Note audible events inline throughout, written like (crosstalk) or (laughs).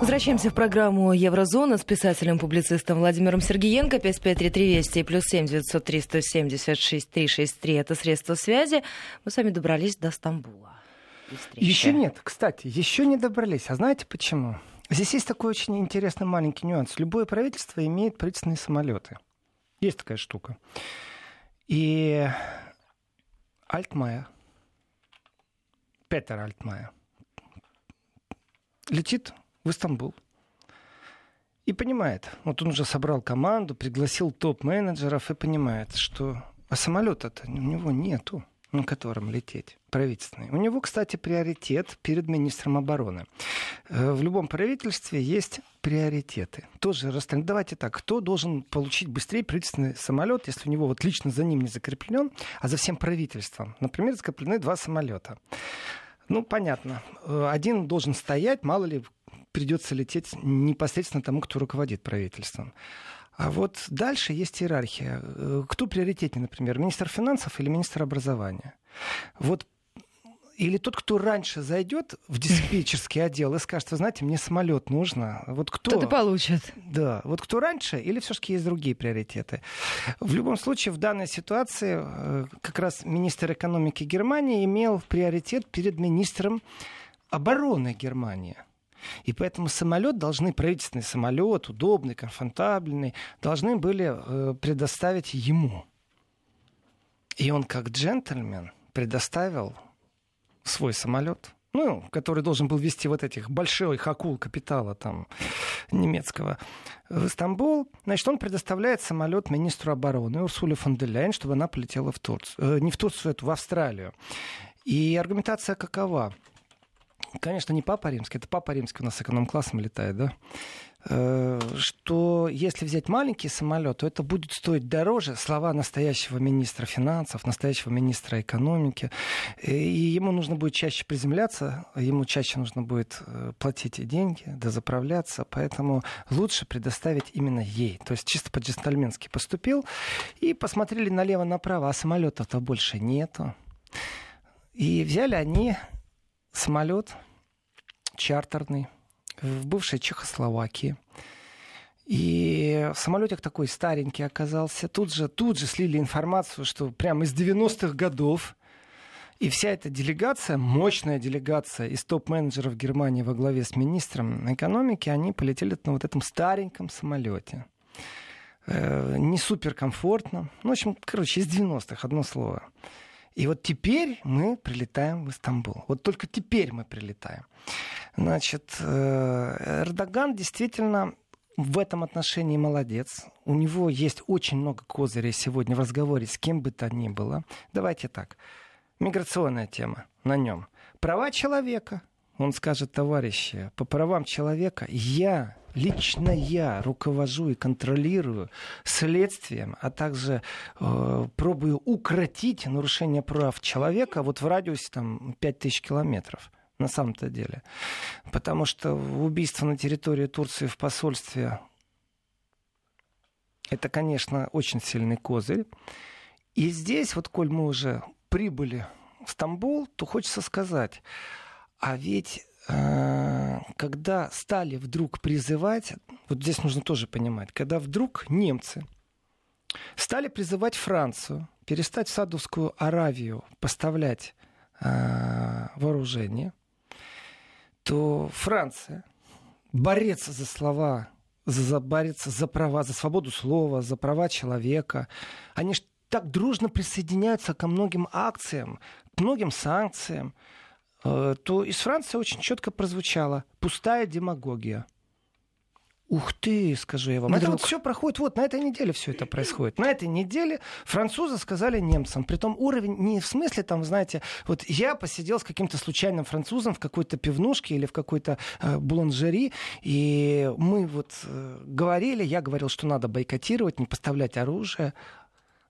Возвращаемся в программу «Еврозона» с писателем-публицистом Владимиром Сергеенко. 5533 Вести и плюс 7 903 176 363 это средства связи. Мы с вами добрались до Стамбула. Еще нет, кстати, еще не добрались. А знаете почему? Здесь есть такой очень интересный маленький нюанс. Любое правительство имеет правительственные самолеты. Есть такая штука. И Альтмайер, Петер Альтмайер, летит в Истамбул. И понимает, вот он уже собрал команду, пригласил топ-менеджеров и понимает, что а самолета-то у него нету на котором лететь, правительственный. У него, кстати, приоритет перед министром обороны. Э, в любом правительстве есть приоритеты. Тоже расставим. Давайте так, кто должен получить быстрее правительственный самолет, если у него вот лично за ним не закреплен, а за всем правительством? Например, закреплены два самолета. Ну, понятно. Э, один должен стоять, мало ли придется лететь непосредственно тому, кто руководит правительством. А вот дальше есть иерархия. Э, кто приоритетнее, например, министр финансов или министр образования? Вот или тот, кто раньше зайдет в диспетчерский отдел и скажет, вы знаете, мне самолет нужно. Вот кто? Тот и получит. Да. Вот кто раньше, или все-таки есть другие приоритеты? В любом случае, в данной ситуации э, как раз министр экономики Германии имел приоритет перед министром обороны Германии. И поэтому самолет должны, правительственный самолет, удобный, комфортабельный, должны были э, предоставить ему. И он как джентльмен предоставил свой самолет, ну, который должен был вести вот этих больших акул капитала там немецкого в Стамбул. Значит, он предоставляет самолет министру обороны Урсуле фон де Ляйн, чтобы она полетела в Турцию. Э, не в Турцию, это в Австралию. И аргументация какова? Конечно, не Папа Римский, это Папа Римский у нас эконом-классом летает, да? Э, что если взять маленький самолет, то это будет стоить дороже. Слова настоящего министра финансов, настоящего министра экономики. И ему нужно будет чаще приземляться, ему чаще нужно будет э, платить деньги, да заправляться. Поэтому лучше предоставить именно ей. То есть чисто по-джентльменски поступил. И посмотрели налево-направо, а самолета-то больше нету. И взяли они самолет чартерный в бывшей Чехословакии. И самолетик такой старенький оказался. Тут же, тут же слили информацию, что прямо из 90-х годов и вся эта делегация, мощная делегация из топ-менеджеров Германии во главе с министром экономики, они полетели на вот этом стареньком самолете. Э, не супер комфортно. Ну, в общем, короче, из 90-х, одно слово. И вот теперь мы прилетаем в Истамбул. Вот только теперь мы прилетаем. Значит, э, Эрдоган действительно в этом отношении молодец. У него есть очень много козырей сегодня в разговоре с кем бы то ни было. Давайте так. Миграционная тема на нем. Права человека. Он скажет, товарищи, по правам человека я лично я руковожу и контролирую следствием, а также э, пробую укротить нарушение прав человека вот в радиусе там 5000 километров на самом-то деле. Потому что убийство на территории Турции в посольстве это, конечно, очень сильный козырь. И здесь, вот, коль мы уже прибыли в Стамбул, то хочется сказать, а ведь э, когда стали вдруг призывать, вот здесь нужно тоже понимать, когда вдруг немцы стали призывать Францию перестать в Садовскую Аравию поставлять э, вооружение, то Франция, борец за слова, за, борец за права, за свободу слова, за права человека, они ж так дружно присоединяются ко многим акциям, к многим санкциям, то из Франции очень четко прозвучало пустая демагогия. Ух ты, скажу я вам. Вдруг. Это вот все проходит, вот на этой неделе все это происходит. На этой неделе французы сказали немцам, притом уровень не в смысле там, знаете, вот я посидел с каким-то случайным французом в какой-то пивнушке или в какой-то э, буланжери, и мы вот э, говорили, я говорил, что надо бойкотировать, не поставлять оружие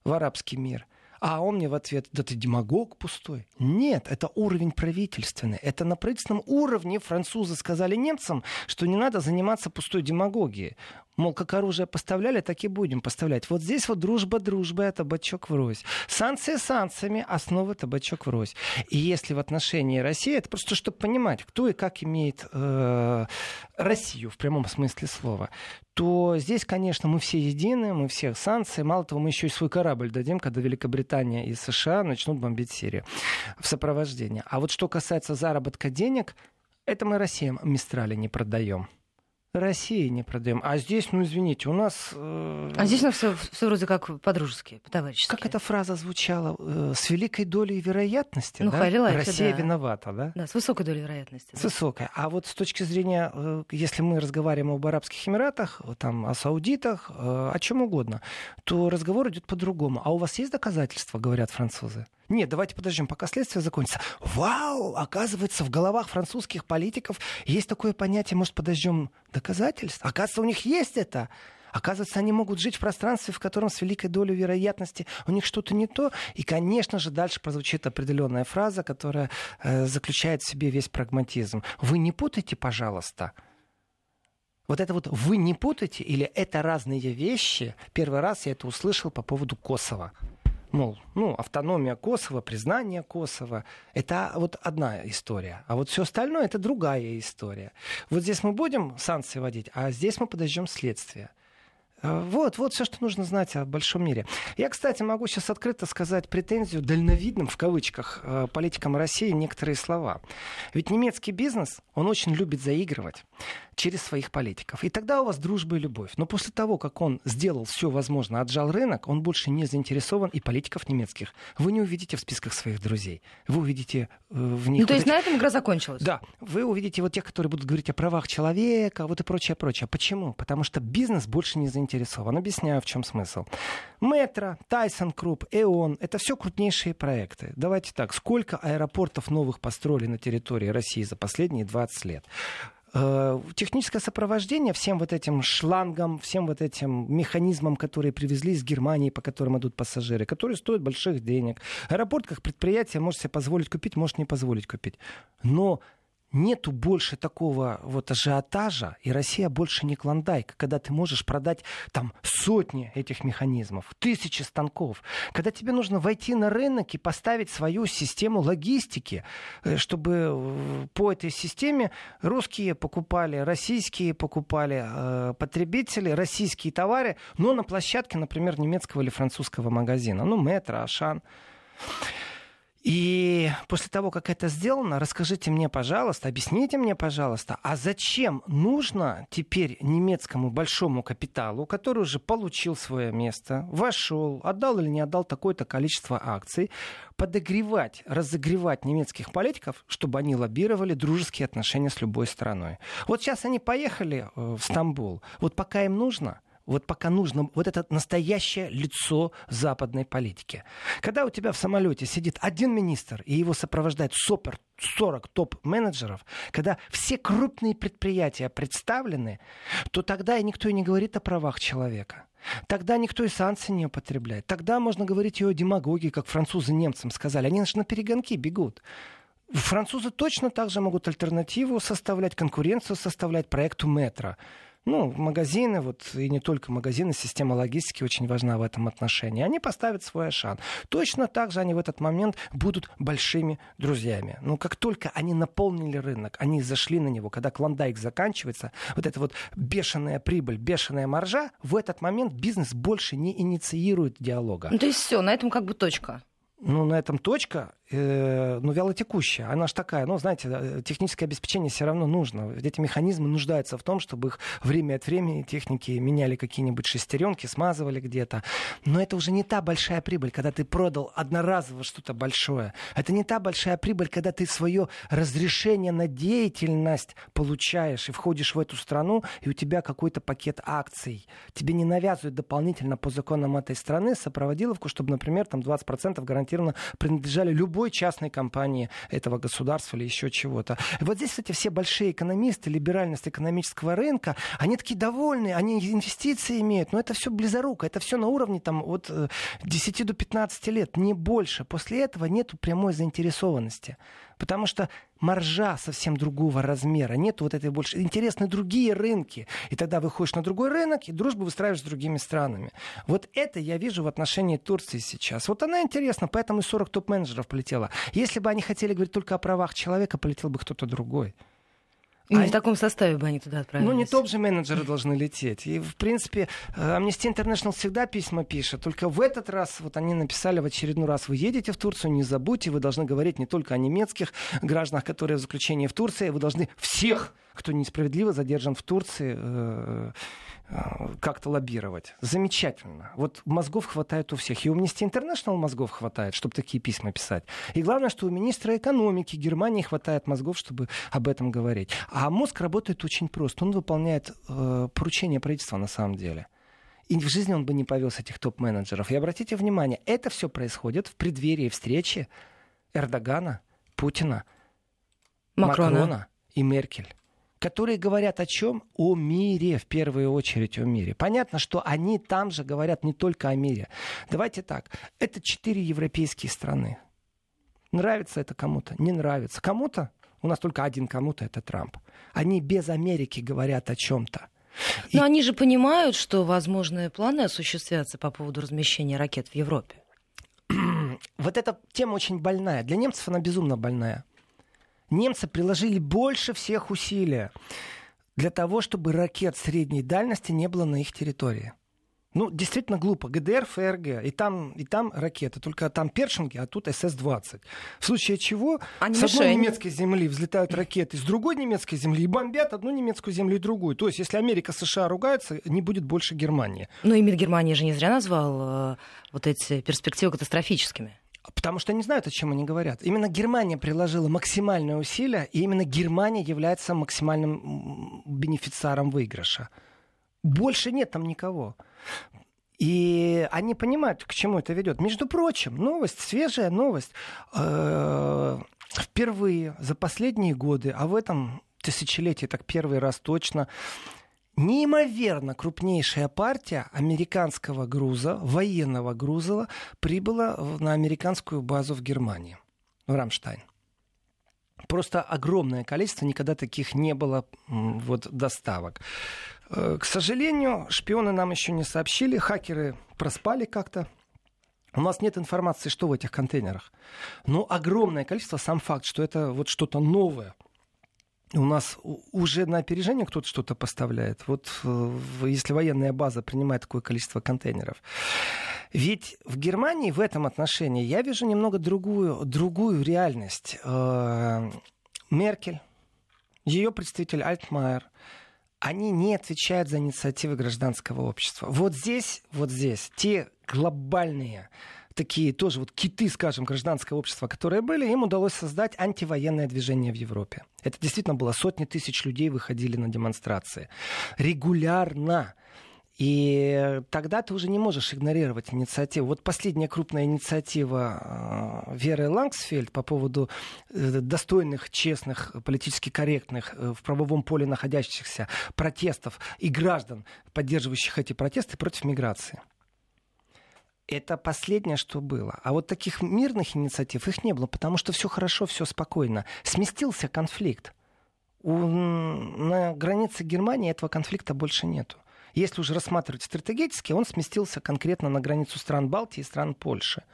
в арабский мир. А он мне в ответ, да ты демагог пустой. Нет, это уровень правительственный. Это на правительственном уровне французы сказали немцам, что не надо заниматься пустой демагогией. Мол, как оружие поставляли, так и будем поставлять. Вот здесь вот дружба дружба, а табачок врозь. Санкции санкциями, основа табачок врозь. И если в отношении России, это просто чтобы понимать, кто и как имеет э, Россию в прямом смысле слова, то здесь, конечно, мы все едины, мы все санкции. Мало того, мы еще и свой корабль дадим, когда Великобритания и США начнут бомбить Сирию в сопровождении. А вот что касается заработка денег, это мы Россиям Мистрали не продаем. России не продаем. А здесь, ну извините, у нас... Э... А здесь у нас все, все вроде как по-дружески, по-товарищески. Как эта фраза звучала? Э, с великой долей вероятности, ну, да? Россия да. виновата, да? Да, с высокой долей вероятности. С да. высокой. А вот с точки зрения, э, если мы разговариваем об Арабских Эмиратах, там, о Саудитах, э, о чем угодно, то разговор идет по-другому. А у вас есть доказательства, говорят французы? Нет, давайте подождем, пока следствие закончится. Вау, оказывается, в головах французских политиков есть такое понятие, может, подождем доказательств? Оказывается, у них есть это. Оказывается, они могут жить в пространстве, в котором с великой долей вероятности у них что-то не то. И, конечно же, дальше прозвучит определенная фраза, которая э, заключает в себе весь прагматизм. Вы не путайте, пожалуйста. Вот это вот вы не путайте или это разные вещи. Первый раз я это услышал по поводу Косово мол, ну, автономия Косово, признание Косово, это вот одна история. А вот все остальное это другая история. Вот здесь мы будем санкции вводить, а здесь мы подождем следствие. Э, вот, вот все, что нужно знать о большом мире. Я, кстати, могу сейчас открыто сказать претензию дальновидным, в кавычках, э, политикам России некоторые слова. Ведь немецкий бизнес, он очень любит заигрывать через своих политиков. И тогда у вас дружба и любовь. Но после того, как он сделал все возможное, отжал рынок, он больше не заинтересован и политиков немецких. Вы не увидите в списках своих друзей. Вы увидите э, в них... Ну, то есть вот на этом игра закончилась? Да. Вы увидите вот тех, которые будут говорить о правах человека, вот и прочее, прочее. Почему? Потому что бизнес больше не заинтересован. Объясняю, в чем смысл. Метро, Тайсон Круп, Эон — это все крупнейшие проекты. Давайте так, сколько аэропортов новых построили на территории России за последние 20 лет? Э, техническое сопровождение всем вот этим шлангам, всем вот этим механизмам, которые привезли из Германии, по которым идут пассажиры, которые стоят больших денег. Аэропорт как предприятие может себе позволить купить, может не позволить купить. Но нету больше такого вот ажиотажа, и Россия больше не клондайк, когда ты можешь продать там сотни этих механизмов, тысячи станков, когда тебе нужно войти на рынок и поставить свою систему логистики, э, чтобы по этой системе русские покупали, российские покупали э, потребители, российские товары, но на площадке, например, немецкого или французского магазина, ну, Метро, Ашан. И после того, как это сделано, расскажите мне, пожалуйста, объясните мне, пожалуйста, а зачем нужно теперь немецкому большому капиталу, который уже получил свое место, вошел, отдал или не отдал такое-то количество акций, подогревать, разогревать немецких политиков, чтобы они лоббировали дружеские отношения с любой страной. Вот сейчас они поехали э, в Стамбул. Вот пока им нужно – вот пока нужно вот это настоящее лицо западной политики. Когда у тебя в самолете сидит один министр, и его сопровождает супер 40 топ-менеджеров, когда все крупные предприятия представлены, то тогда и никто и не говорит о правах человека. Тогда никто и санкции не употребляет. Тогда можно говорить и о демагогии, как французы немцам сказали. Они на перегонки бегут. Французы точно так же могут альтернативу составлять, конкуренцию составлять проекту метро ну, магазины, вот, и не только магазины, система логистики очень важна в этом отношении. Они поставят свой Ашан. Точно так же они в этот момент будут большими друзьями. Но как только они наполнили рынок, они зашли на него, когда клондайк заканчивается, вот эта вот бешеная прибыль, бешеная маржа, в этот момент бизнес больше не инициирует диалога. Ну, то есть все, на этом как бы точка. Ну, на этом точка э, ну, вялотекущая. Она же такая, ну, знаете, э, техническое обеспечение все равно нужно. Эти механизмы нуждаются в том, чтобы их время от времени техники меняли какие-нибудь шестеренки, смазывали где-то. Но это уже не та большая прибыль, когда ты продал одноразово что-то большое. Это не та большая прибыль, когда ты свое разрешение на деятельность получаешь и входишь в эту страну, и у тебя какой-то пакет акций. Тебе не навязывают дополнительно по законам этой страны сопроводиловку, чтобы, например, там 20% гарантированно принадлежали любой частной компании этого государства или еще чего-то. Вот здесь, кстати, все большие экономисты, либеральность экономического рынка, они такие довольные, они инвестиции имеют, но это все близоруко, это все на уровне там, от 10 э, до 15 лет, не больше. После этого нет прямой заинтересованности. Потому что маржа совсем другого размера. Нет вот этой больше. Интересны другие рынки. И тогда выходишь на другой рынок и дружбу выстраиваешь с другими странами. Вот это я вижу в отношении Турции сейчас. Вот она интересна, поэтому и 40 топ-менеджеров полетела. Если бы они хотели говорить только о правах человека, полетел бы кто-то другой. Не а в таком составе бы они туда отправились. Ну, не топ же менеджеры должны лететь. И, в принципе, э, Amnesty International всегда письма пишет. Только в этот раз вот они написали в очередной раз, вы едете в Турцию, не забудьте, вы должны говорить не только о немецких гражданах, которые в заключении в Турции, вы должны всех, кто несправедливо задержан в Турции, Э, как-то лоббировать. Замечательно. Вот мозгов хватает у всех. И у Amnesty International мозгов хватает, чтобы такие письма писать. И главное, что у министра экономики Германии хватает мозгов, чтобы об этом говорить. А мозг работает очень просто. Он выполняет э, поручения правительства на самом деле. И в жизни он бы не повез этих топ-менеджеров. И обратите внимание, это все происходит в преддверии встречи Эрдогана, Путина, Макрона, Макрона и Меркель которые говорят о чем? О мире, в первую очередь о мире. Понятно, что они там же говорят не только о мире. Давайте так. Это четыре европейские страны. Нравится это кому-то? Не нравится. Кому-то? У нас только один кому-то, это Трамп. Они без Америки говорят о чем-то. Но И... они же понимают, что возможные планы осуществятся по поводу размещения ракет в Европе. (clears throat) вот эта тема очень больная. Для немцев она безумно больная немцы приложили больше всех усилия для того, чтобы ракет средней дальности не было на их территории. Ну, действительно глупо. ГДР, ФРГ, и там, и там ракеты. Только там Першинги, а тут СС-20. В случае чего Они с одной немецкой земли взлетают ракеты, с другой немецкой земли и бомбят одну немецкую землю и другую. То есть, если Америка США ругаются, не будет больше Германии. Но имид Германии же не зря назвал э, вот эти перспективы катастрофическими. Потому что они знают, о чем они говорят. Именно Германия приложила максимальные усилия, и именно Германия является максимальным бенефициаром выигрыша. Больше нет там никого. И они понимают, к чему это ведет. Между прочим, новость, свежая новость. Э, впервые за последние годы, а в этом тысячелетии так первый раз точно, неимоверно крупнейшая партия американского груза, военного груза, прибыла на американскую базу в Германии, в Рамштайн. Просто огромное количество, никогда таких не было вот, доставок. Э, к сожалению, шпионы нам еще не сообщили, хакеры проспали как-то. У нас нет информации, что в этих контейнерах. Но огромное количество, сам факт, что это вот что-то новое – у нас уже на опережение кто-то что-то поставляет. Вот если военная база принимает такое количество контейнеров. Ведь в Германии в этом отношении я вижу немного другую, другую реальность. Э, Меркель, ее представитель Альтмайер, они не отвечают за инициативы гражданского общества. Вот здесь, вот здесь те глобальные такие тоже вот киты, скажем, гражданского общества, которые были, им удалось создать антивоенное движение в Европе. Это действительно было сотни тысяч людей выходили на демонстрации. Регулярно. И тогда ты уже не можешь игнорировать инициативу. Вот последняя крупная инициатива э, Веры Лангсфельд по поводу э, достойных, честных, политически корректных, э, в правовом поле находящихся протестов и граждан, поддерживающих эти протесты против миграции. Это последнее, что было. А вот таких мирных инициатив их не было, потому что все хорошо, все спокойно. Сместился конфликт. У, на границе Германии этого конфликта больше нету. Если уже рассматривать стратегически, он сместился конкретно на границу стран Балтии и стран Польши,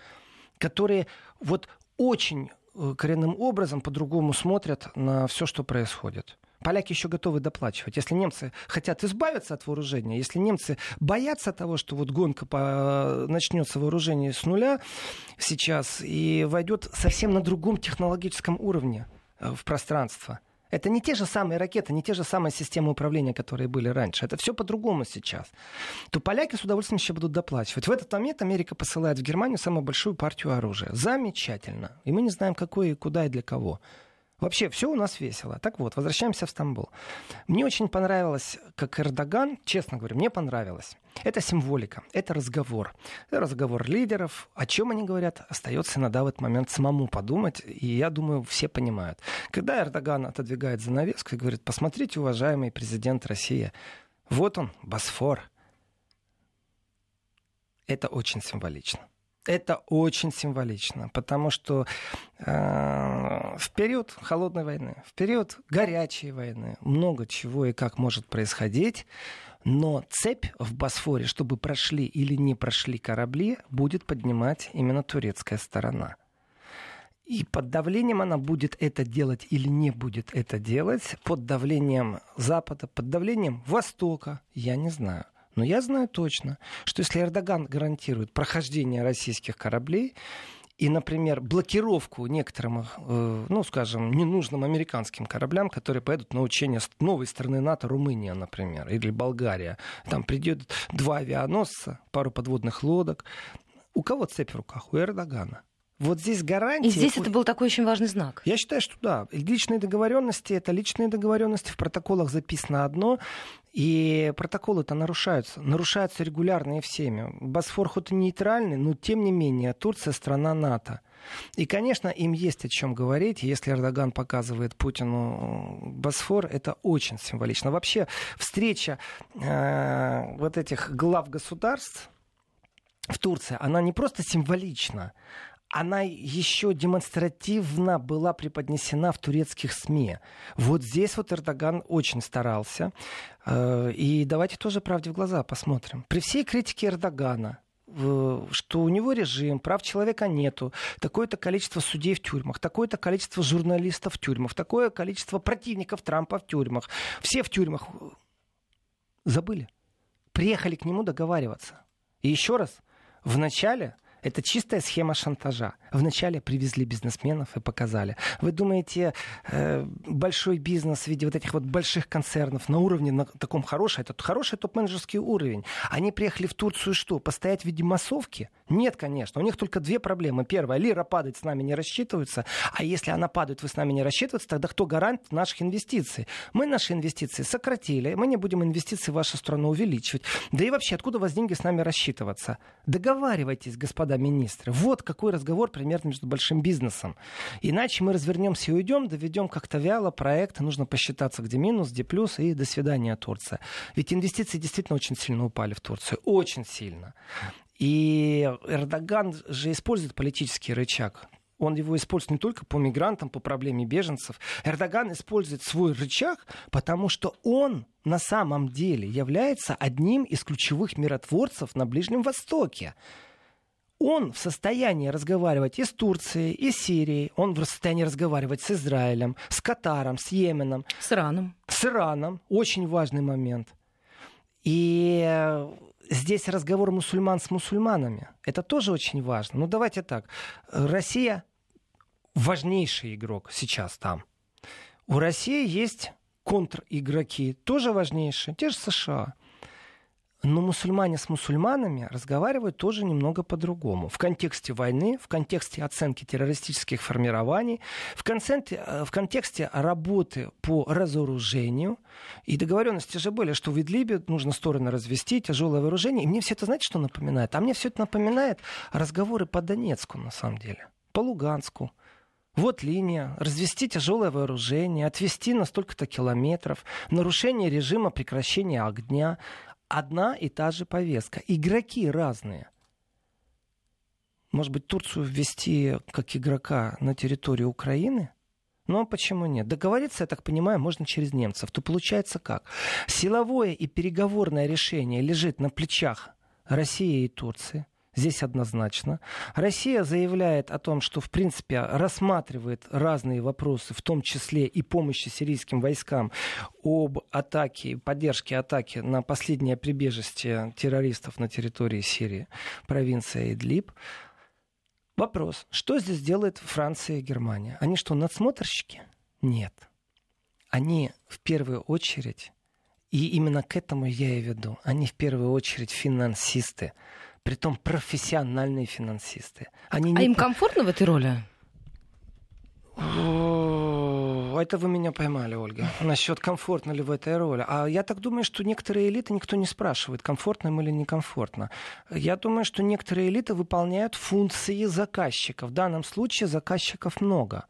которые вот очень э, коренным образом по-другому смотрят на все, что происходит поляки еще готовы доплачивать. Если немцы хотят избавиться от вооружения, если немцы боятся того, что вот гонка по... начнется вооружение с нуля сейчас и войдет совсем на другом технологическом уровне э, в пространство. Это не те же самые ракеты, не те же самые системы управления, которые были раньше. Это все по-другому сейчас. То поляки с удовольствием еще будут доплачивать. В этот момент Америка посылает в Германию самую большую партию оружия. Замечательно. И мы не знаем, какое, куда и для кого. Вообще, все у нас весело. Так вот, возвращаемся в Стамбул. Мне очень понравилось, как Эрдоган, честно говоря, мне понравилось. Это символика, это разговор. Это разговор лидеров. О чем они говорят, остается иногда в этот момент самому подумать. И я думаю, все понимают. Когда Эрдоган отодвигает занавеску и говорит, посмотрите, уважаемый президент России, вот он, Босфор. Это очень символично. Это очень символично, потому что э, в период холодной войны, в период горячей войны много чего и как может происходить, но цепь в Босфоре, чтобы прошли или не прошли корабли, будет поднимать именно турецкая сторона. И под давлением она будет это делать или не будет это делать, под давлением Запада, под давлением Востока, я не знаю. Но я знаю точно, что если Эрдоган гарантирует прохождение российских кораблей, и, например, блокировку некоторым, э, ну, скажем, ненужным американским кораблям, которые поедут на учения с новой страны НАТО, Румыния, например, или Болгария. Там придет два авианосца, пару подводных лодок. У кого цепь в руках? У Эрдогана. Вот здесь гарантия... И здесь это был такой очень важный знак. Я считаю, что да. Личные договоренности — это личные договоренности. В протоколах записано одно, и протоколы-то нарушаются. Нарушаются регулярно и всеми. Босфор хоть и нейтральный, но тем не менее Турция — страна НАТО. И, конечно, им есть о чем говорить. Если Эрдоган показывает Путину Босфор, это очень символично. Вообще, встреча э, вот этих глав государств в Турции, она не просто символична, она еще демонстративно была преподнесена в турецких СМИ. Вот здесь вот Эрдоган очень старался. Э, и давайте тоже правде в глаза посмотрим. При всей критике Эрдогана, что у него режим, прав человека нету, такое-то количество судей в тюрьмах, такое-то количество журналистов в тюрьмах, такое количество противников Трампа в тюрьмах. Все в тюрьмах. Забыли. Приехали к нему договариваться. И еще раз, в начале это чистая схема шантажа. Вначале привезли бизнесменов и показали. Вы думаете, э, большой бизнес в виде вот этих вот больших концернов на уровне на таком хорошем, это хороший топ-менеджерский уровень. Они приехали в Турцию что, постоять в виде массовки? Нет, конечно. У них только две проблемы. Первая, лира падает, с нами не рассчитываются. А если она падает, вы с нами не рассчитываетесь, тогда кто гарант наших инвестиций? Мы наши инвестиции сократили, мы не будем инвестиции в вашу страну увеличивать. Да и вообще, откуда у вас деньги с нами рассчитываться? Договаривайтесь, господа министры. Вот какой разговор примерно между большим бизнесом. Иначе мы развернемся и уйдем, доведем как-то вяло проект, нужно посчитаться, где минус, где плюс, и до свидания, Турция. Ведь инвестиции действительно очень сильно упали в Турцию. Очень сильно. И Эрдоган же использует политический рычаг. Он его использует не только по мигрантам, по проблеме беженцев. Эрдоган использует свой рычаг, потому что он на самом деле является одним из ключевых миротворцев на Ближнем Востоке. Он в состоянии разговаривать и с Турцией, и с Сирией. Он в состоянии разговаривать с Израилем, с Катаром, с Йеменом. С Ираном. С Ираном. Очень важный момент. И здесь разговор мусульман с мусульманами. Это тоже очень важно. Ну, давайте так. Россия важнейший игрок сейчас там. У России есть контр-игроки, тоже важнейшие, те же США. Но мусульмане с мусульманами разговаривают тоже немного по-другому. В контексте войны, в контексте оценки террористических формирований, в контексте, э, в контексте работы по разоружению. И договоренности же были, что в Идлибе нужно стороны развести, тяжелое вооружение. И мне все это, знаете, что напоминает? А мне все это напоминает разговоры по Донецку, на самом деле. По Луганску. Вот линия, развести тяжелое вооружение, отвести на столько-то километров, нарушение режима прекращения огня, одна и та же повестка. Игроки разные. Может быть, Турцию ввести как игрока на территорию Украины? А почему нет? Договориться, я так понимаю, можно через немцев. То получается как? Силовое и переговорное решение лежит на плечах России и Турции – Здесь однозначно. Россия заявляет о том, что, в принципе, рассматривает разные вопросы, в том числе и помощи сирийским войскам об атаке, поддержке атаки на последнее прибежище террористов на территории Сирии, провинция Идлиб. Вопрос, что здесь делает Франция и Германия? Они что, надсмотрщики? Нет. Они в первую очередь, и именно к этому я и веду, они в первую очередь финансисты притом профессиональные финансисты. Они не... А им комфортно в этой роли? Это вы меня поймали, Ольга. Насчет комфортно ли в этой роли. А я так думаю, что некоторые элиты никто не спрашивает, комфортно им или некомфортно. Я думаю, что некоторые элиты выполняют функции заказчиков. В данном случае заказчиков много.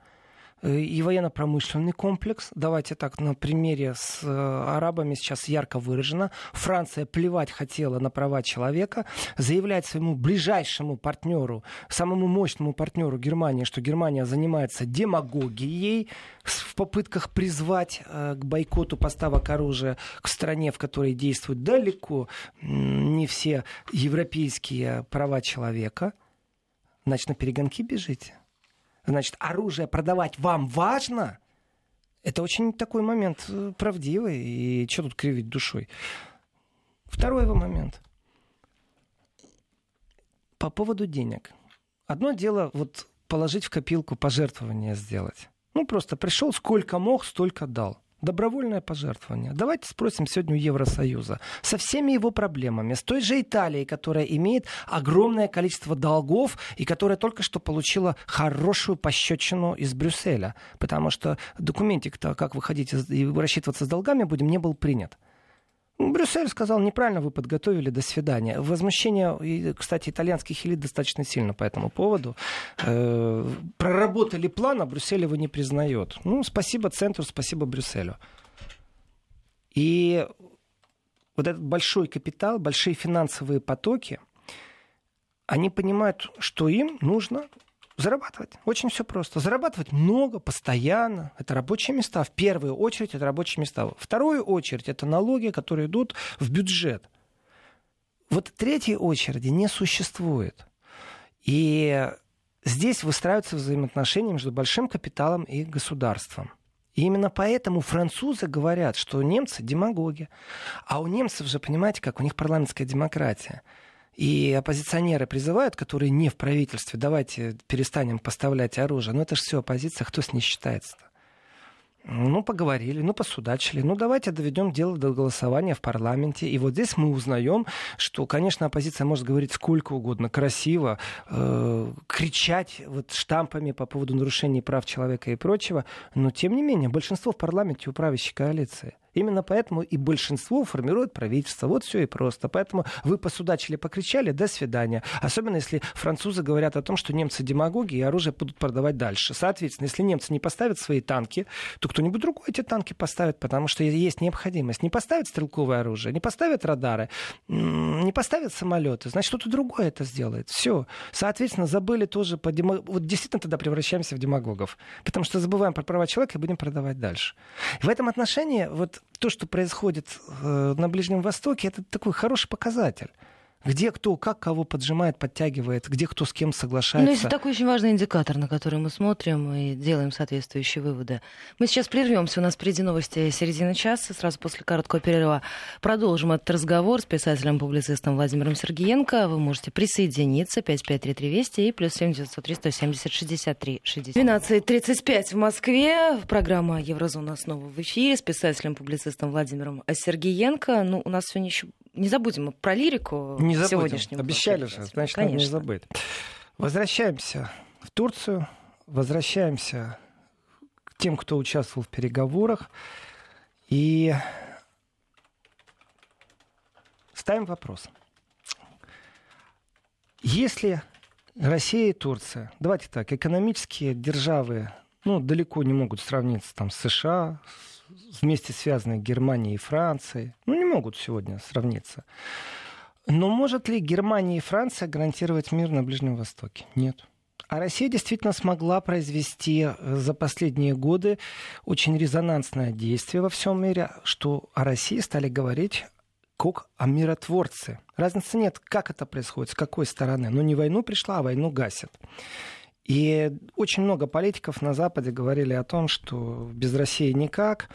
Э, и военно-промышленный комплекс. Давайте так, на примере с э, арабами сейчас ярко выражено. Франция плевать хотела на права человека, заявляет своему ближайшему партнеру, самому мощному партнеру Германии, что Германия занимается демагогией в попытках призвать э, к бойкоту поставок оружия к стране, в которой действуют далеко не все европейские права человека. Значит, на перегонки бежите. Значит, оружие продавать вам важно, это очень такой момент э, правдивый, и что тут кривить душой. Второй его момент. По поводу денег. Одно дело вот положить в копилку пожертвования сделать. Ну, просто пришел, сколько мог, столько дал. Добровольное пожертвование. Давайте спросим сегодня у Евросоюза. Со всеми его проблемами. С той же Италией, которая имеет огромное количество долгов и которая только что получила хорошую пощечину из Брюсселя. Потому что документик-то, как выходить и рассчитываться с долгами будем, не был принят. Брюссель сказал, неправильно вы подготовили, до свидания. Возмущение, кстати, итальянских элит достаточно сильно по этому поводу. Э, проработали план, а Брюссель его не признает. Ну, спасибо центру, спасибо Брюсселю. И вот этот большой капитал, большие финансовые потоки, они понимают, что им нужно Зарабатывать. Очень все просто. Зарабатывать много, постоянно. Это рабочие места. В первую очередь это рабочие места. В вторую очередь это налоги, которые идут в бюджет. Вот третьей очереди не существует. И здесь выстраиваются взаимоотношения между большим капиталом и государством. И именно поэтому французы говорят, что немцы демагоги. А у немцев же, понимаете, как у них парламентская демократия. И оппозиционеры призывают, которые не в правительстве, давайте перестанем поставлять оружие. Но это же все оппозиция, кто с ней считается-то? Ну, поговорили, ну, посудачили. Ну, давайте доведем дело до голосования в парламенте. И вот здесь мы узнаем, что, конечно, оппозиция может говорить сколько угодно, красиво, э, кричать вот штампами по поводу нарушений прав человека и прочего, но, тем не менее, большинство в парламенте у правящей коалиции – Именно поэтому и большинство формирует правительство. Вот все и просто. Поэтому вы посудачили, покричали, до свидания. Особенно если французы говорят о том, что немцы демагоги и оружие будут продавать дальше. Соответственно, если немцы не поставят свои танки, то кто-нибудь другой эти танки поставит, потому что есть необходимость. Не поставят стрелковое оружие, не поставят радары, не поставят самолеты, значит, кто-то другой это сделает. Все. Соответственно, забыли тоже по демо... Вот действительно тогда превращаемся в демагогов. Потому что забываем про права человека и будем продавать дальше. В этом отношении вот то, что происходит э, на Ближнем Востоке, это такой хороший показатель где кто как кого поджимает, подтягивает, где кто с кем соглашается. Ну, это такой очень важный индикатор, на который мы смотрим и делаем соответствующие выводы. Мы сейчас прервемся. У нас впереди новости середины часа. Сразу после короткого перерыва продолжим этот разговор с писателем-публицистом Владимиром Сергеенко. Вы можете присоединиться. 5533 Вести и плюс 7903 170 63 60. 12.35 в Москве. Программа «Еврозона. Снова в эфире» с писателем-публицистом Владимиром Сергеенко. Ну, у нас сегодня еще не забудем про лирику не забудем. сегодняшнего. Обещали же, значит, Конечно. надо не забыть. Возвращаемся в Турцию, возвращаемся к тем, кто участвовал в переговорах, и ставим вопрос. Если Россия и Турция, давайте так, экономические державы, ну, далеко не могут сравниться там с США, вместе связанные Германией и Францией, ну, не могут сегодня сравниться. Но может ли Германия и Франция гарантировать мир на Ближнем Востоке? Нет. А Россия действительно смогла произвести э, за последние годы очень резонансное действие во всем мире, что о России стали говорить как о миротворце. Разницы нет, как это происходит, с какой стороны. Но не войну пришла, а войну гасят. И очень много политиков на Западе говорили о том, что без России никак.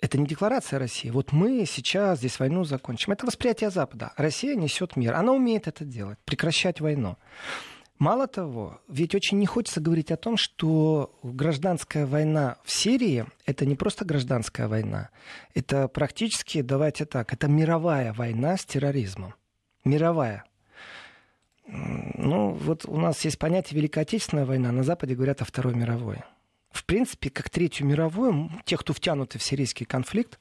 Это не декларация России. Вот мы сейчас здесь войну закончим. Это восприятие Запада. Россия несет мир. Она умеет это делать, прекращать войну. Мало того, ведь очень не хочется говорить о том, что гражданская война в Сирии – это не просто гражданская война. Это практически, давайте так, это мировая война с терроризмом. Мировая. Ну, вот у нас есть понятие Великая Отечественная война, на Западе говорят о Второй мировой. В принципе, как Третью мировую, те, кто втянуты в сирийский конфликт,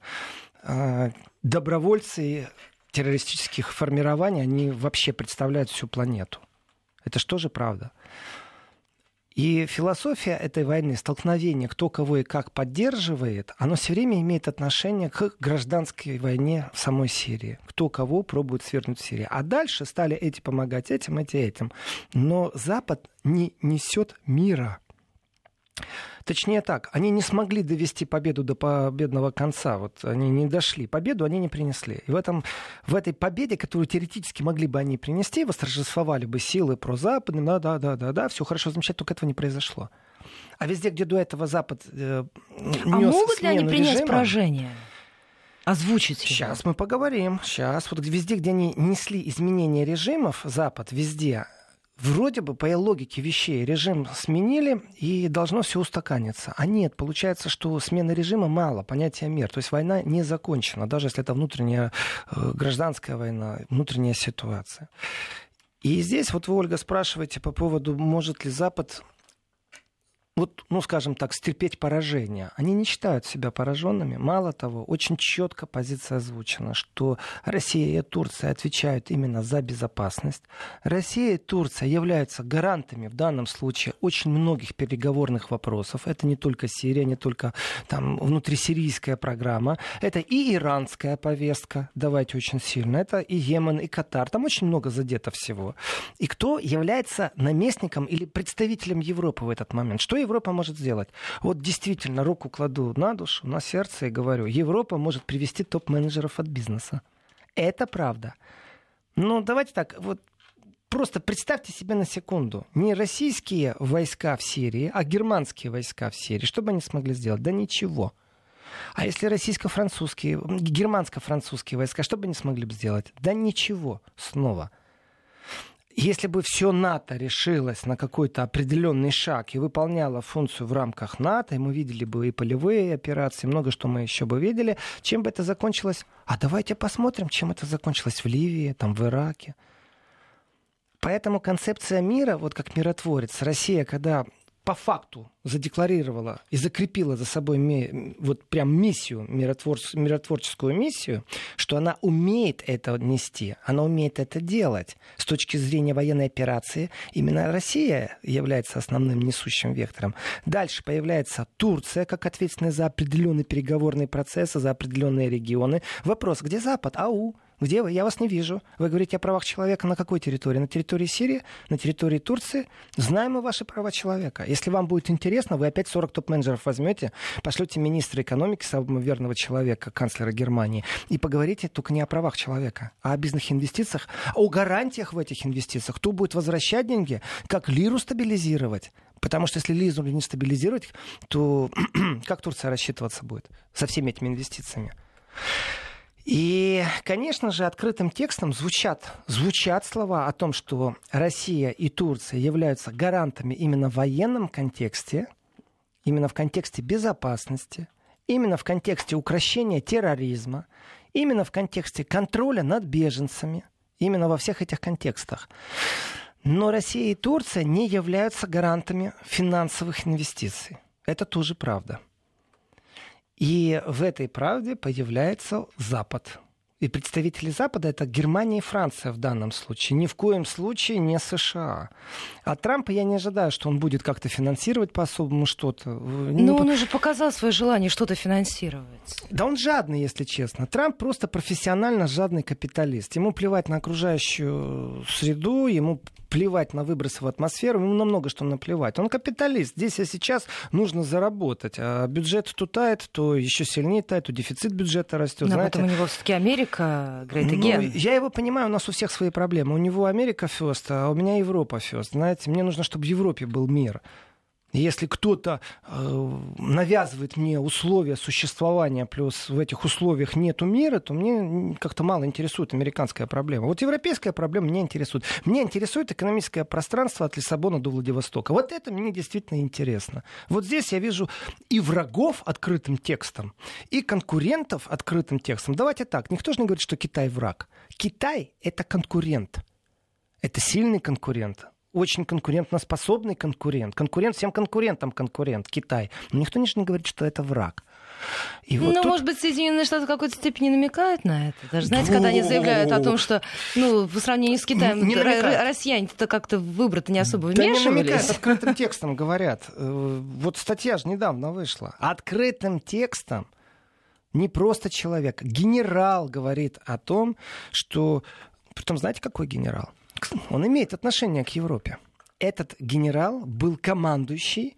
а, добровольцы террористических формирований, они вообще представляют всю планету. Это что же правда? И философия этой войны, столкновение, кто кого и как поддерживает, оно все время имеет отношение к гражданской войне в самой Сирии. Кто кого пробует свергнуть в Сирии. А дальше стали эти помогать этим, эти этим. Но Запад не несет мира. Точнее так, они не смогли довести победу до победного конца. Вот они не дошли. Победу они не принесли. И в, этом, в этой победе, которую теоретически могли бы они принести, восторжествовали бы силы про Запад, да, да, да, да, да, все хорошо, замечательно, только этого не произошло. А везде, где до этого Запад э, нес А могут ли они принять режима, поражение? Озвучить его. Сейчас мы поговорим. Сейчас. Вот везде, где они несли изменения режимов, Запад, везде, вроде бы по логике вещей режим сменили и должно все устаканиться. А нет, получается, что смены режима мало, понятия мер. То есть война не закончена, даже если это внутренняя э, гражданская война, внутренняя ситуация. И здесь вот вы, Ольга, спрашиваете по поводу, может ли Запад вот, ну, скажем так, стерпеть поражение. Они не считают себя пораженными. Мало того, очень четко позиция озвучена, что Россия и Турция отвечают именно за безопасность. Россия и Турция являются гарантами в данном случае очень многих переговорных вопросов. Это не только Сирия, не только там внутрисирийская программа. Это и иранская повестка, давайте очень сильно. Это и Йемен, и Катар. Там очень много задето всего. И кто является наместником или представителем Европы в этот момент? Что Европа может сделать? Вот действительно, руку кладу на душу, на сердце и говорю, Европа может привести топ-менеджеров от бизнеса. Это правда. Но давайте так, вот просто представьте себе на секунду, не российские войска в Сирии, а германские войска в Сирии. Что бы они смогли сделать? Да ничего. А если российско-французские, германско-французские войска, что бы они смогли бы сделать? Да ничего снова. Если бы все НАТО решилось на какой-то определенный шаг и выполняло функцию в рамках НАТО, и мы видели бы и полевые операции, много что мы еще бы видели, чем бы это закончилось? А давайте посмотрим, чем это закончилось в Ливии, там, в Ираке. Поэтому концепция мира, вот как миротворец, Россия, когда по факту задекларировала и закрепила за собой ми, вот прям миссию, миротвор, миротворческую миссию, что она умеет это нести, она умеет это делать. С точки зрения военной операции именно Россия является основным несущим вектором. Дальше появляется Турция как ответственная за определенные переговорные процессы, за определенные регионы. Вопрос, где Запад? Ау, где вы? Я вас не вижу. Вы говорите о правах человека на какой территории? На территории Сирии? На территории Турции? Знаем мы ваши права человека. Если вам будет интересно, вы опять 40 топ-менеджеров возьмете, пошлете министра экономики, самого верного человека, канцлера Германии, и поговорите только не о правах человека, а о бизнес-инвестициях, о гарантиях в этих инвестициях. Кто будет возвращать деньги? Как лиру стабилизировать? Потому что если лизу не стабилизировать, то (clears throat) как Турция рассчитываться будет со всеми этими инвестициями? И, конечно же, открытым текстом звучат, звучат слова о том, что Россия и Турция являются гарантами именно в военном контексте, именно в контексте безопасности, именно в контексте укрощения терроризма, именно в контексте контроля над беженцами, именно во всех этих контекстах. Но Россия и Турция не являются гарантами финансовых инвестиций. Это тоже правда. И в этой правде появляется Запад. И представители Запада это Германия и Франция в данном случае. Ни в коем случае не США. От Трампа я не ожидаю, что он будет как-то финансировать по-особому что-то. Но он уже показал свое желание что-то финансировать. Да он жадный, если честно. Трамп просто профессионально жадный капиталист. Ему плевать на окружающую среду, ему плевать на выбросы в атмосферу, ему намного что наплевать. Он капиталист. Здесь и сейчас нужно заработать. А бюджет то тает, то еще сильнее тает, то дефицит бюджета растет. Но Знаете, потом у него все-таки Америка, Great Again. Ну, я его понимаю, у нас у всех свои проблемы. У него Америка first, а у меня Европа first. Знаете, мне нужно, чтобы в Европе был мир. Если кто-то э, навязывает мне условия существования, плюс в этих условиях нет мира, то мне как-то мало интересует американская проблема. Вот европейская проблема меня интересует. Меня интересует экономическое пространство от Лиссабона до Владивостока. Вот это мне действительно интересно. Вот здесь я вижу и врагов открытым текстом, и конкурентов открытым текстом. Давайте так, никто же не говорит, что Китай враг. Китай — это конкурент. Это сильный конкурент очень конкурентоспособный конкурент. Конкурент всем конкурентам конкурент, Китай. Но никто не говорит, что это враг. И вот ну, тут... может быть, Соединенные Штаты в какой-то степени намекают на это. Даже, знаете, когда они заявляют о том, что, ну, в сравнении с Китаем, не россияне-то как-то в выборы не особо вмешивались. Да не намекают, открытым текстом говорят. Э, вот статья же недавно вышла. Открытым текстом не просто человек, генерал говорит о том, что... Притом, знаете, какой генерал? Он имеет отношение к Европе. этот генерал был командующий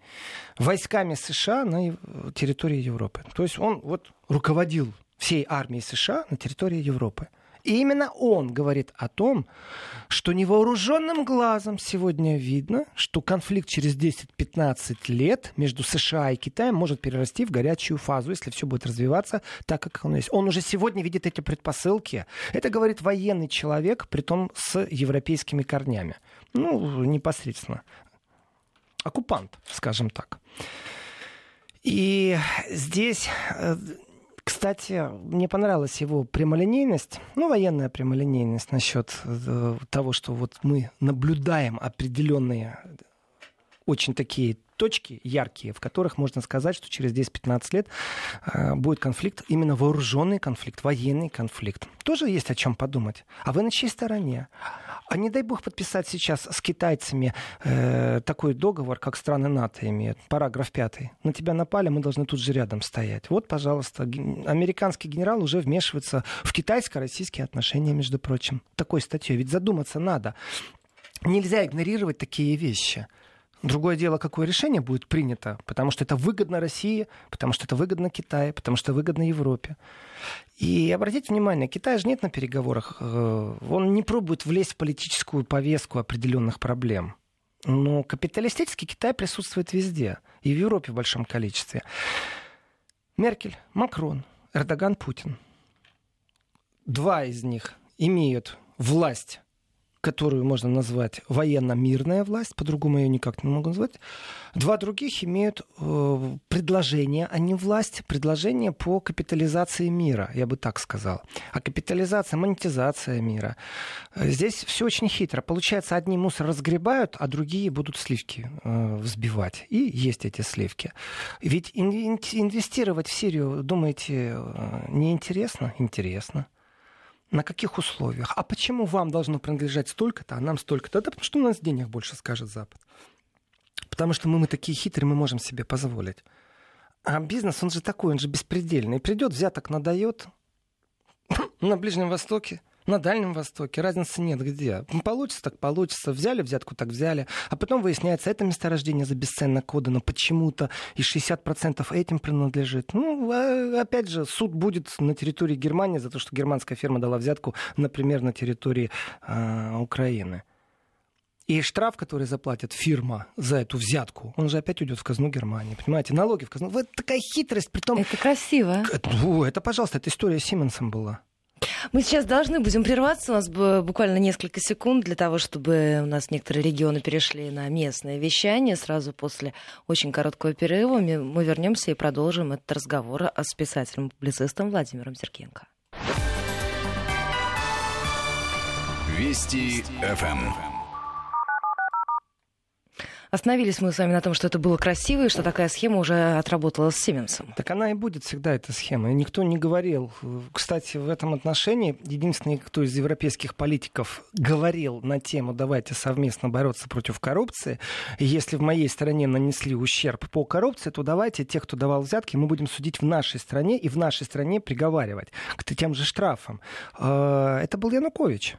войсками США на территории Европы. То есть он вот руководил всей армией США на территории Европы. И именно он говорит о том, что невооруженным глазом сегодня видно, что конфликт через 10-15 лет между США и Китаем может перерасти в горячую фазу, если все будет развиваться так, как он есть. Он уже сегодня видит эти предпосылки. Это говорит военный человек, при том с европейскими корнями. Ну, непосредственно. Оккупант, скажем так. И здесь э, кстати, мне понравилась его прямолинейность, ну, военная прямолинейность насчет э, того, что вот мы наблюдаем определенные очень такие точки яркие, в которых можно сказать, что через 10-15 лет э, будет конфликт, именно вооруженный конфликт, военный конфликт. Тоже есть о чем подумать. А вы на чьей стороне? А не дай бог подписать сейчас с китайцами э, такой договор, как страны НАТО имеют, параграф 5. На тебя напали, мы должны тут же рядом стоять. Вот, пожалуйста, американский генерал уже вмешивается в китайско-российские отношения, между прочим. Такой статьей. Ведь задуматься надо. Нельзя игнорировать такие вещи. Другое дело, какое решение будет принято, потому что это выгодно России, потому что это выгодно Китаю, потому что выгодно Европе. И обратите внимание, Китая же нет на переговорах, э, он не пробует влезть в политическую повестку определенных проблем. Но капиталистический Китай присутствует везде, и в Европе в большом количестве. Меркель, Макрон, Эрдоган, Путин. Два из них имеют власть которую можно назвать военно-мирная власть, по-другому ее никак не могу назвать. Два других имеют э, предложение, а не власть, предложение по капитализации мира, я бы так сказал. А капитализация, монетизация мира. Здесь все очень хитро. Получается, одни мусор разгребают, а другие будут сливки э, взбивать. И есть эти сливки. Ведь инвестировать в Сирию, думаете, э, неинтересно? Интересно. На каких условиях? А почему вам должно принадлежать столько-то, а нам столько-то? Да потому что у нас денег больше, скажет Запад. Потому что мы, мы такие хитрые, мы можем себе позволить. А бизнес, он же такой, он же беспредельный. Придет, взяток надает (coughs) на Ближнем Востоке, на Дальнем Востоке разницы нет где. Получится так получится. Взяли взятку, так взяли. А потом выясняется, это месторождение за бесценно кодано почему-то, и 60% этим принадлежит. Ну, а, опять же, суд будет на территории Германии за то, что германская фирма дала взятку, например, на территории э, Украины. И штраф, который заплатит фирма за эту взятку, он же опять уйдет в казну Германии. Понимаете, налоги в казну. Вот такая хитрость, при том... Это красиво. Это, ну, это, пожалуйста, это история с Сименсом была. Мы сейчас должны будем прерваться. У нас буквально несколько секунд для того, чтобы у нас некоторые регионы перешли на местное вещание. Сразу после очень короткого перерыва мы вернемся и продолжим этот разговор с писателем-публицистом Владимиром Сергеенко. Вести ФМ. Остановились мы с вами на том, что это было красиво, и что такая схема уже отработала с Сименсом. Так она и будет всегда, эта схема. И никто не говорил. Кстати, в этом отношении единственный, кто из европейских политиков говорил на тему «давайте совместно бороться против коррупции», если в моей стране нанесли ущерб по коррупции, то давайте тех, кто давал взятки, мы будем судить в нашей стране и в нашей стране приговаривать к тем же штрафам. А, это был Янукович.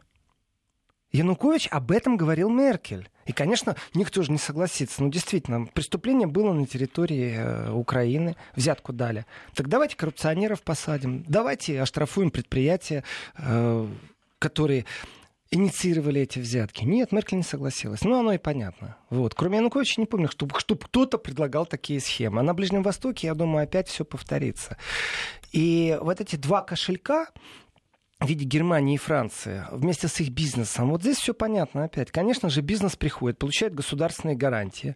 Янукович об этом говорил Меркель. И, конечно, никто же не согласится. Ну, действительно, преступление было на территории э, Украины, взятку дали. Так давайте коррупционеров посадим, давайте оштрафуем предприятия, э, которые инициировали эти взятки. Нет, Меркель не согласилась. Ну, оно и понятно. Вот. Кроме Януковича не помню, чтобы, чтобы кто-то предлагал такие схемы. А на Ближнем Востоке, я думаю, опять все повторится. И вот эти два кошелька, в виде Германии и Франции вместе с их бизнесом. Вот здесь все понятно опять. Конечно же, бизнес приходит, получает государственные гарантии.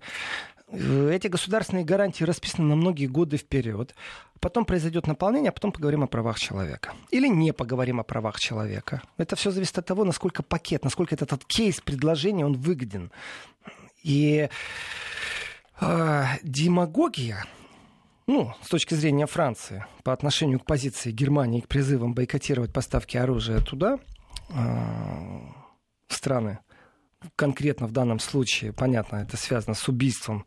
Э, эти государственные гарантии расписаны на многие годы вперед. Потом произойдет наполнение, а потом поговорим о правах человека. Или не поговорим о правах человека. Это все зависит от того, насколько пакет, насколько этот, этот кейс предложения, он выгоден. И э, демагогия, ну, с точки зрения Франции, по отношению к позиции Германии, к призывам бойкотировать поставки оружия туда, э, страны, конкретно в данном случае, понятно, это связано с убийством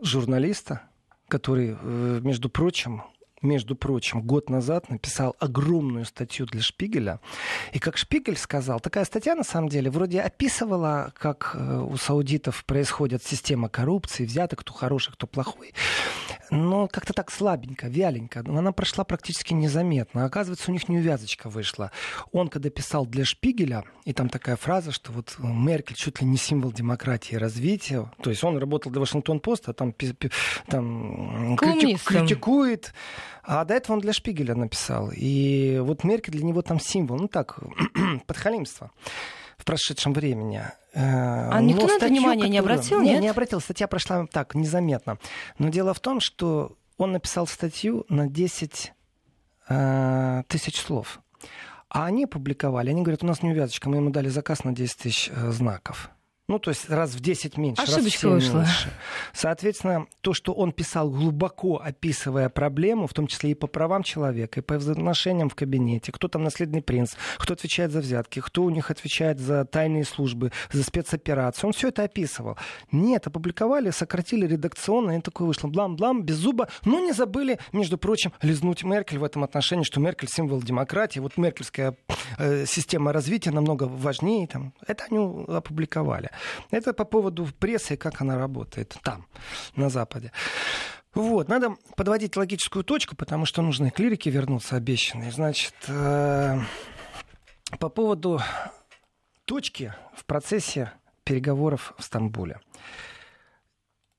журналиста, который, э, между прочим, между прочим, год назад написал огромную статью для Шпигеля. И как Шпигель сказал, такая статья на самом деле вроде описывала, как э, у саудитов происходит система коррупции, взяток, кто хороший, кто плохой. Но как-то так слабенько, вяленько. Она прошла практически незаметно. Оказывается, у них неувязочка вышла. Он, когда писал для Шпигеля, и там такая фраза, что вот Меркель чуть ли не символ демократии и развития. То есть он работал для Вашингтон-Поста, там, там критикует а до этого он для Шпигеля написал. И вот Меркель для него там символ. Ну так, (clears throat) подхалимство в прошедшем времени. Э, а Но никто на это внимание не обратил, нет? Нет, не обратил. Статья прошла так, незаметно. Но дело в том, что он написал статью на 10 э, тысяч слов. А они публиковали, они говорят, у нас неувязочка, мы ему дали заказ на 10 тысяч э, знаков. Ну, то есть раз в 10 меньше, Ошибочка раз в 7 вышла. меньше. Соответственно, то, что он писал, глубоко описывая проблему, в том числе и по правам человека, и по взаимоотношениям в кабинете, кто там наследный принц, кто отвечает за взятки, кто у них отвечает за тайные службы, за спецоперации, он все это описывал. Нет, опубликовали, сократили редакционно, и такое вышло блам-блам, без зуба, но не забыли, между прочим, лизнуть Меркель в этом отношении, что Меркель символ демократии, вот меркельская э, система развития намного важнее, там, это они опубликовали. Это по поводу прессы, как она работает там, на Западе. Вот, надо подводить логическую точку, потому что нужны клирики вернуться обещанные. Значит, э, по поводу точки в процессе переговоров в Стамбуле.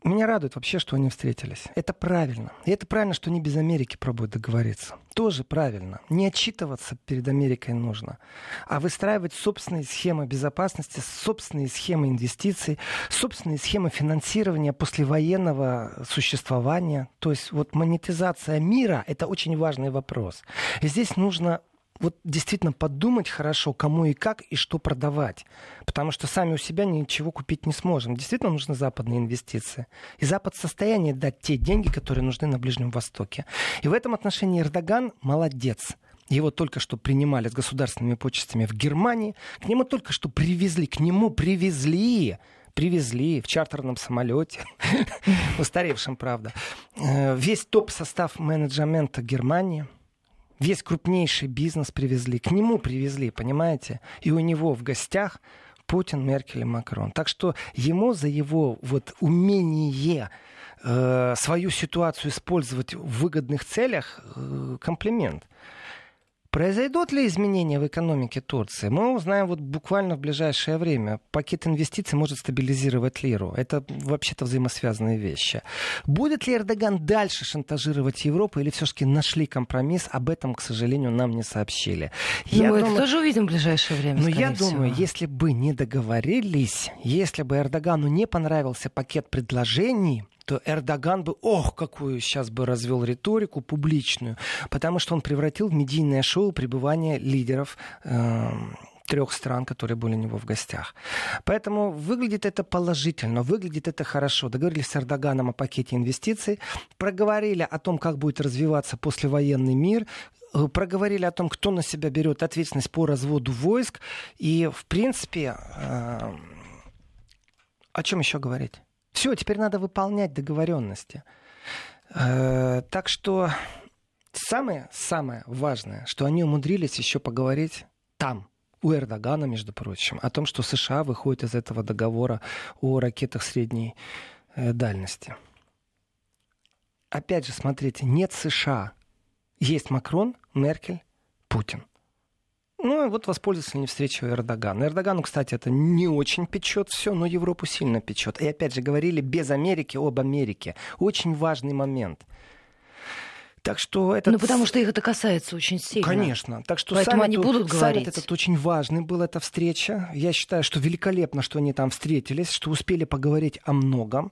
Меня радует вообще, что они встретились. Это правильно. И это правильно, что они без Америки пробуют договориться. Тоже правильно. Не отчитываться перед Америкой нужно, а выстраивать собственные схемы безопасности, собственные схемы инвестиций, собственные схемы финансирования послевоенного существования. То есть вот монетизация мира – это очень важный вопрос. И здесь нужно вот действительно подумать хорошо, кому и как и что продавать. Потому что сами у себя ничего купить не сможем. Действительно нужны западные инвестиции. И Запад в состоянии дать те деньги, которые нужны на Ближнем Востоке. И в этом отношении Эрдоган молодец. Его только что принимали с государственными почестями в Германии. К нему только что привезли, к нему привезли привезли в чартерном самолете, (laughs) устаревшем, правда, э, весь топ-состав менеджмента Германии – Весь крупнейший бизнес привезли, к нему привезли, понимаете? И у него в гостях Путин, Меркель и Макрон. Так что ему за его вот умение э, свою ситуацию использовать в выгодных целях э, комплимент. Произойдут ли изменения в экономике Турции? Мы узнаем вот буквально в ближайшее время. Пакет инвестиций может стабилизировать лиру. Это вообще-то взаимосвязанные вещи. Будет ли Эрдоган дальше шантажировать Европу или все-таки нашли компромисс? Об этом, к сожалению, нам не сообщили. Ну, я это думаю... тоже увидим в ближайшее время. Но я всего. думаю, если бы не договорились, если бы Эрдогану не понравился пакет предложений, то Эрдоган бы, ох, какую сейчас бы развел риторику публичную, потому что он превратил в медийное шоу пребывание лидеров э, трех стран, которые были у него в гостях. Поэтому выглядит это положительно, выглядит это хорошо. Договорились с Эрдоганом о пакете инвестиций, проговорили о том, как будет развиваться послевоенный мир, э, проговорили о том, кто на себя берет ответственность по разводу войск. И, в принципе, э, о чем еще говорить? Все, теперь надо выполнять договоренности. Э, так что самое-самое важное, что они умудрились еще поговорить там, у Эрдогана, между прочим, о том, что США выходит из этого договора о ракетах средней э, дальности. Опять же, смотрите, нет США. Есть Макрон, Меркель, Путин. Ну, вот воспользовался не встречей Эрдогана. Эрдогану, кстати, это не очень печет все, но Европу сильно печет. И опять же, говорили без Америки об Америке. Очень важный момент. Так что это... Ну, потому что их это касается очень сильно. Конечно. Так что Поэтому саммит, они будут говорить. этот очень важный был, эта встреча. Я считаю, что великолепно, что они там встретились, что успели поговорить о многом.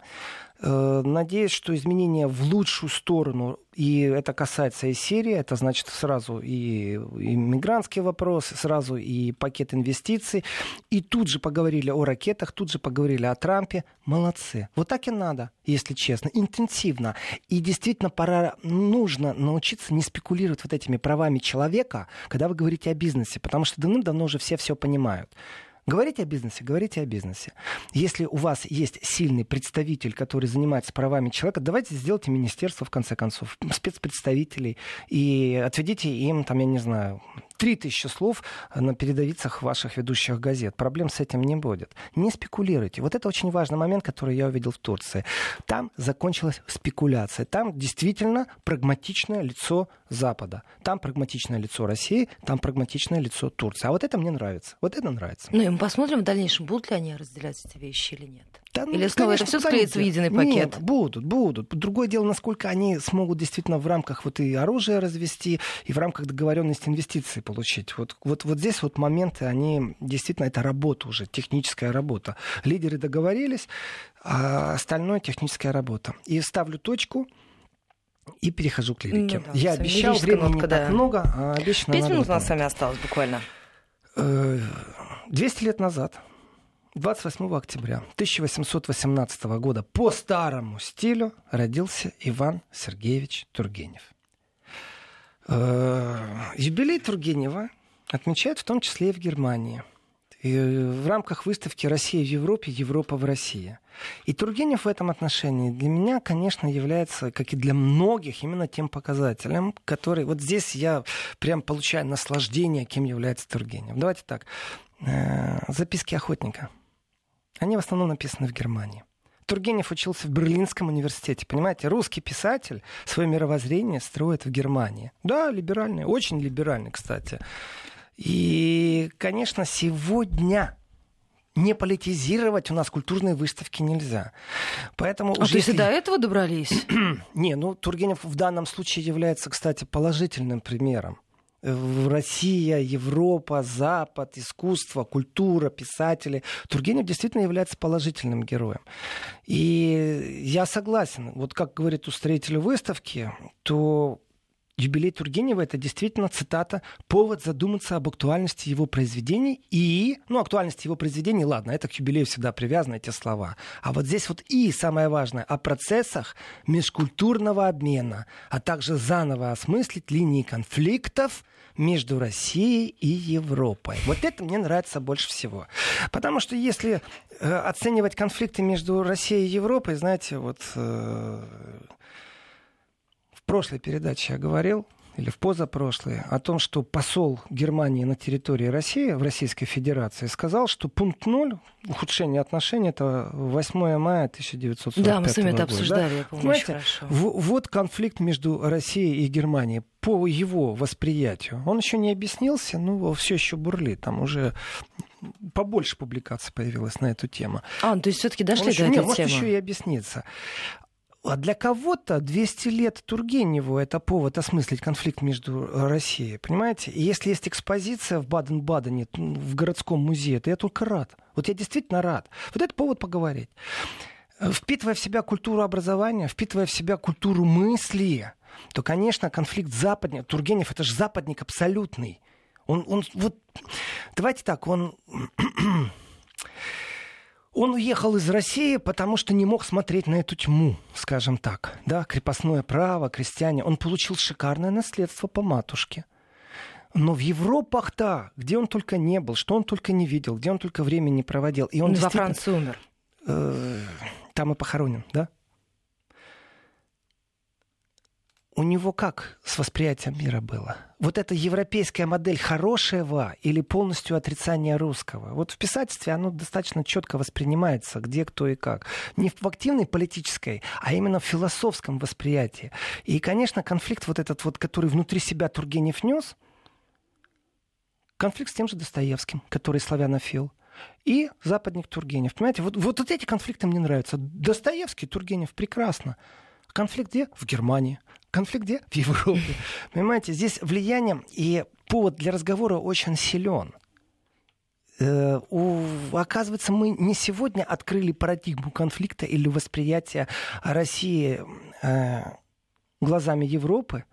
Э, надеюсь, что изменения в лучшую сторону, и это касается и Сирии, это значит сразу и иммигрантские вопросы, сразу и пакет инвестиций, и тут же поговорили о ракетах, тут же поговорили о Трампе. Молодцы. Вот так и надо, если честно, интенсивно. И действительно пора, нужно научиться не спекулировать вот этими правами человека, когда вы говорите о бизнесе, потому что давным-давно уже все все понимают. Говорите о бизнесе, говорите о бизнесе. Если у вас есть сильный представитель, который занимается правами человека, давайте сделайте министерство, в конце концов, спецпредставителей, и отведите им, там, я не знаю, три тысячи слов на передовицах ваших ведущих газет. Проблем с этим не будет. Не спекулируйте. Вот это очень важный момент, который я увидел в Турции. Там закончилась спекуляция. Там действительно прагматичное лицо Запада. Там прагматичное лицо России, там прагматичное лицо Турции. А вот это мне нравится. Вот это нравится. Ну и мы посмотрим в дальнейшем, будут ли они разделять эти вещи или нет. Да, ну, Или снова конечно, это все склеится в единый пакет? Нет, будут, будут. Другое дело, насколько они смогут действительно в рамках вот и оружия развести, и в рамках договоренности инвестиций получить. Вот, вот, вот здесь вот моменты, они действительно, это работа уже, техническая работа. Лидеры договорились, а остальное техническая работа. И ставлю точку, и перехожу к лирике. Ну да, Я обещал, времени нотка, не так да. много, а обещано Пять минут у нас с вами осталось буквально. Э, 200 лет назад, 28 октября 1818 года, по старому стилю родился Иван Сергеевич Тургенев. Э, Юбилей Тургенева отмечают в том числе и в Германии. И в рамках выставки «Россия в Европе. Европа в России». И Тургенев в этом отношении для меня, конечно, является, как и для многих, именно тем показателем, который... Вот здесь я прям получаю наслаждение, кем является Тургенев. Давайте так. Э, Записки охотника. Они в основном написаны в Германии. Тургенев учился в Берлинском университете. Понимаете, русский писатель свое мировоззрение строит в Германии. Да, либеральный, очень либеральный, кстати. И, конечно, сегодня не политизировать у нас культурные выставки нельзя. Поэтому А то уже есть и если- до этого добрались? (clears throat) не, ну Тургенев в данном случае является, кстати, положительным примером. Россия, Европа, Запад, искусство, культура, писатели. Тургенев действительно является положительным героем. И я согласен. Вот как говорит устроитель выставки, то юбилей Тургенева это действительно цитата, повод задуматься об актуальности его произведений и, ну, актуальности его произведений, ладно, это к юбилею всегда привязаны эти слова. А вот здесь вот и самое важное, о процессах межкультурного обмена, а также заново осмыслить линии конфликтов между Россией и Европой. Вот это мне нравится больше всего. Потому что если э, оценивать конфликты между Россией и Европой, знаете, вот э, в прошлой передаче я говорил, или в позапрошлой, о том, что посол Германии на территории России, в Российской Федерации, сказал, что пункт ноль ухудшения отношений это 8 мая 1945 Да, мы с вами это года. обсуждали, я помню Понимаете, очень хорошо. в- вот конфликт между Россией и Германией по его восприятию. Он еще не объяснился, но все еще бурлит. Там уже побольше публикаций появилось на эту тему. А, ну, то есть все-таки дошли Он еще- до не, этой может, темы? еще и объяснится. А для кого-то 200 лет Тургеневу это повод осмыслить конфликт между Россией. Понимаете? И если есть экспозиция в Баден-Бадене, в городском музее, то я только рад. Вот я действительно рад. Вот это повод поговорить. Э, Впитывая в себя культуру образования, впитывая в себя культуру мысли, то, конечно, конфликт западник. Тургенев это же западник абсолютный. Он, он вот, давайте так, он (clears throat) он уехал из России, потому что не мог смотреть на эту тьму, скажем так. Да, крепостное право, крестьяне. Он получил шикарное наследство по матушке. Но в Европах-то, где он только не был, что он только не видел, где он только время не проводил. И он во действительно- Франции умер. э, там и похоронен, да? У него как с восприятием мира было? Вот эта европейская модель хорошего или полностью отрицание русского? Вот в писательстве оно достаточно четко воспринимается, где, кто и как. Не в активной политической, а именно в философском восприятии. И, конечно, конфликт вот этот вот, который внутри себя Тургенев нес, конфликт с тем же Достоевским, который славянофил, и западник Тургенев. Понимаете, вот, вот, вот эти конфликты мне нравятся. Достоевский, Тургенев, прекрасно. Конфликт где? В Германии. Конфликт где? В Европе. Понимаете, здесь влияние и повод для разговора очень силен. Э, у- оказывается, мы не сегодня открыли парадигму конфликта или восприятия России э, глазами Европы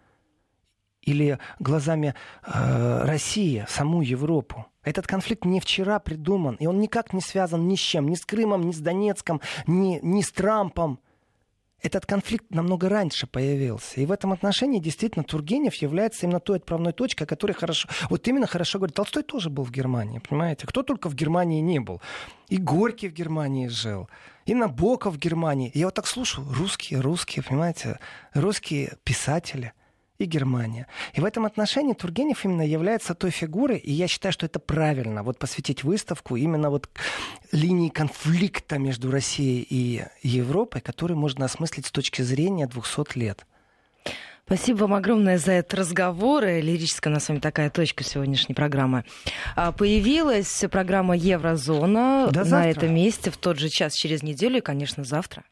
или глазами э, России, саму Европу. Этот конфликт не вчера придуман, и он никак не связан ни с чем, ни с Крымом, ни с Донецком, ни, ни с Трампом. Этот конфликт намного раньше появился. И в этом отношении действительно Тургенев является именно той отправной точкой, которая хорошо... Вот именно хорошо говорит. Толстой тоже был в Германии, понимаете? Кто только в Германии не был. И Горький в Германии жил, и Набоков в Германии. Я вот так слушаю, русские, русские, понимаете? Русские писатели и Германия. И в этом отношении Тургенев именно является той фигурой, и я считаю, что это правильно, вот посвятить выставку именно вот линии конфликта между Россией и Европой, который можно осмыслить с точки зрения 200 лет. Спасибо вам огромное за этот разговор. Лирическая у нас с вами такая точка сегодняшней программы. А, появилась программа Еврозона До на этом месте в тот же час через неделю и, конечно, завтра.